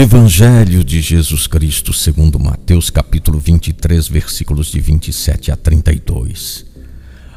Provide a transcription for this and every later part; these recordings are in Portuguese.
Evangelho de Jesus Cristo, segundo Mateus, capítulo 23, versículos de 27 a 32.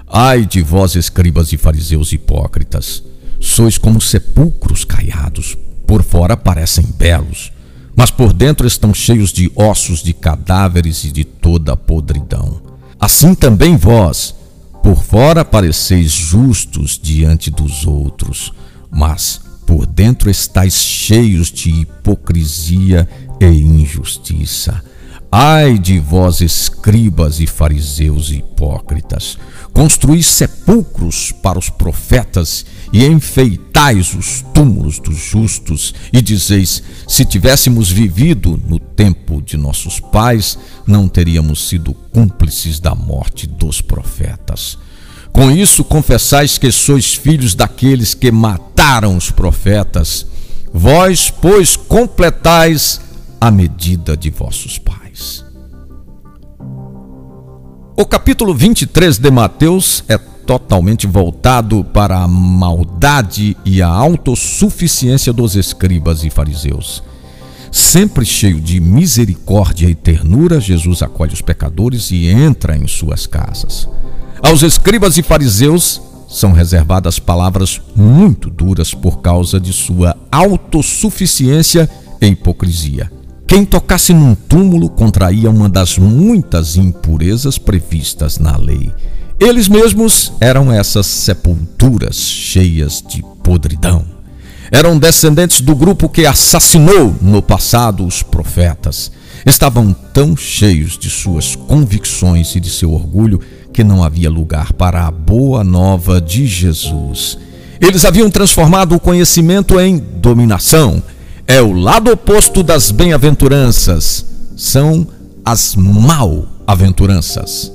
Ai de vós, escribas e fariseus hipócritas, sois como sepulcros caiados, por fora parecem belos, mas por dentro estão cheios de ossos de cadáveres e de toda podridão. Assim também vós, por fora pareceis justos diante dos outros, mas por dentro estáis cheios de hipocrisia e injustiça. Ai de vós, escribas e fariseus hipócritas, construís sepulcros para os profetas e enfeitais os túmulos dos justos, e dizeis: se tivéssemos vivido no tempo de nossos pais, não teríamos sido cúmplices da morte dos profetas. Com isso confessais que sois filhos daqueles que mataram os profetas. Vós, pois, completais a medida de vossos pais. O capítulo 23 de Mateus é totalmente voltado para a maldade e a autossuficiência dos escribas e fariseus. Sempre cheio de misericórdia e ternura, Jesus acolhe os pecadores e entra em suas casas. Aos escribas e fariseus são reservadas palavras muito duras por causa de sua autossuficiência e hipocrisia. Quem tocasse num túmulo contraía uma das muitas impurezas previstas na lei. Eles mesmos eram essas sepulturas cheias de podridão. Eram descendentes do grupo que assassinou no passado os profetas. Estavam tão cheios de suas convicções e de seu orgulho que não havia lugar para a boa nova de Jesus. Eles haviam transformado o conhecimento em dominação. É o lado oposto das bem-aventuranças. São as mal-aventuranças.